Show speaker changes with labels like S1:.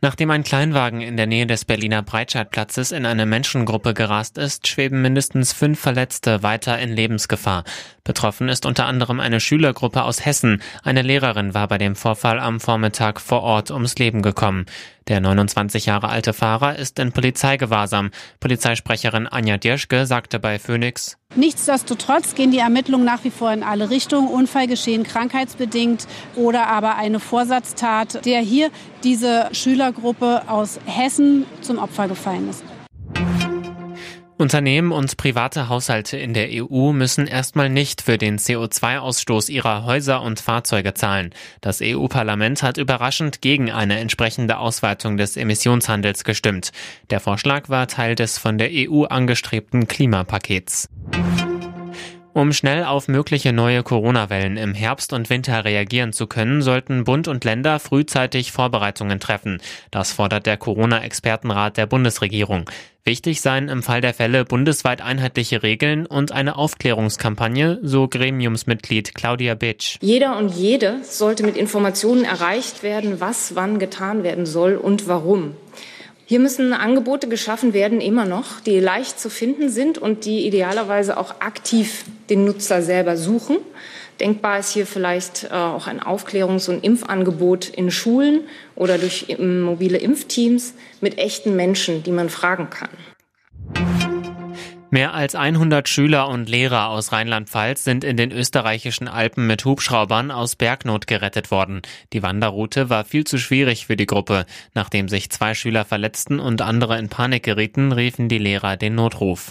S1: Nachdem ein Kleinwagen in der Nähe des Berliner Breitscheidplatzes in eine Menschengruppe gerast ist, schweben mindestens fünf Verletzte weiter in Lebensgefahr. Betroffen ist unter anderem eine Schülergruppe aus Hessen. Eine Lehrerin war bei dem Vorfall am Vormittag vor Ort ums Leben gekommen. Der 29 Jahre alte Fahrer ist in Polizeigewahrsam. Polizeisprecherin Anja Dirschke sagte bei Phoenix,
S2: Nichtsdestotrotz gehen die Ermittlungen nach wie vor in alle Richtungen. Unfallgeschehen krankheitsbedingt oder aber eine Vorsatztat, der hier diese Schülergruppe aus Hessen zum Opfer gefallen ist.
S1: Unternehmen und private Haushalte in der EU müssen erstmal nicht für den CO2-Ausstoß ihrer Häuser und Fahrzeuge zahlen. Das EU-Parlament hat überraschend gegen eine entsprechende Ausweitung des Emissionshandels gestimmt. Der Vorschlag war Teil des von der EU angestrebten Klimapakets. Um schnell auf mögliche neue Corona-Wellen im Herbst und Winter reagieren zu können, sollten Bund und Länder frühzeitig Vorbereitungen treffen. Das fordert der Corona-Expertenrat der Bundesregierung. Wichtig seien im Fall der Fälle bundesweit einheitliche Regeln und eine Aufklärungskampagne, so Gremiumsmitglied Claudia Bitsch.
S3: Jeder und jede sollte mit Informationen erreicht werden, was wann getan werden soll und warum. Hier müssen Angebote geschaffen werden, immer noch, die leicht zu finden sind und die idealerweise auch aktiv den Nutzer selber suchen. Denkbar ist hier vielleicht äh, auch ein Aufklärungs- und Impfangebot in Schulen oder durch mobile Impfteams mit echten Menschen, die man fragen kann.
S1: Mehr als 100 Schüler und Lehrer aus Rheinland-Pfalz sind in den österreichischen Alpen mit Hubschraubern aus Bergnot gerettet worden. Die Wanderroute war viel zu schwierig für die Gruppe. Nachdem sich zwei Schüler verletzten und andere in Panik gerieten, riefen die Lehrer den Notruf.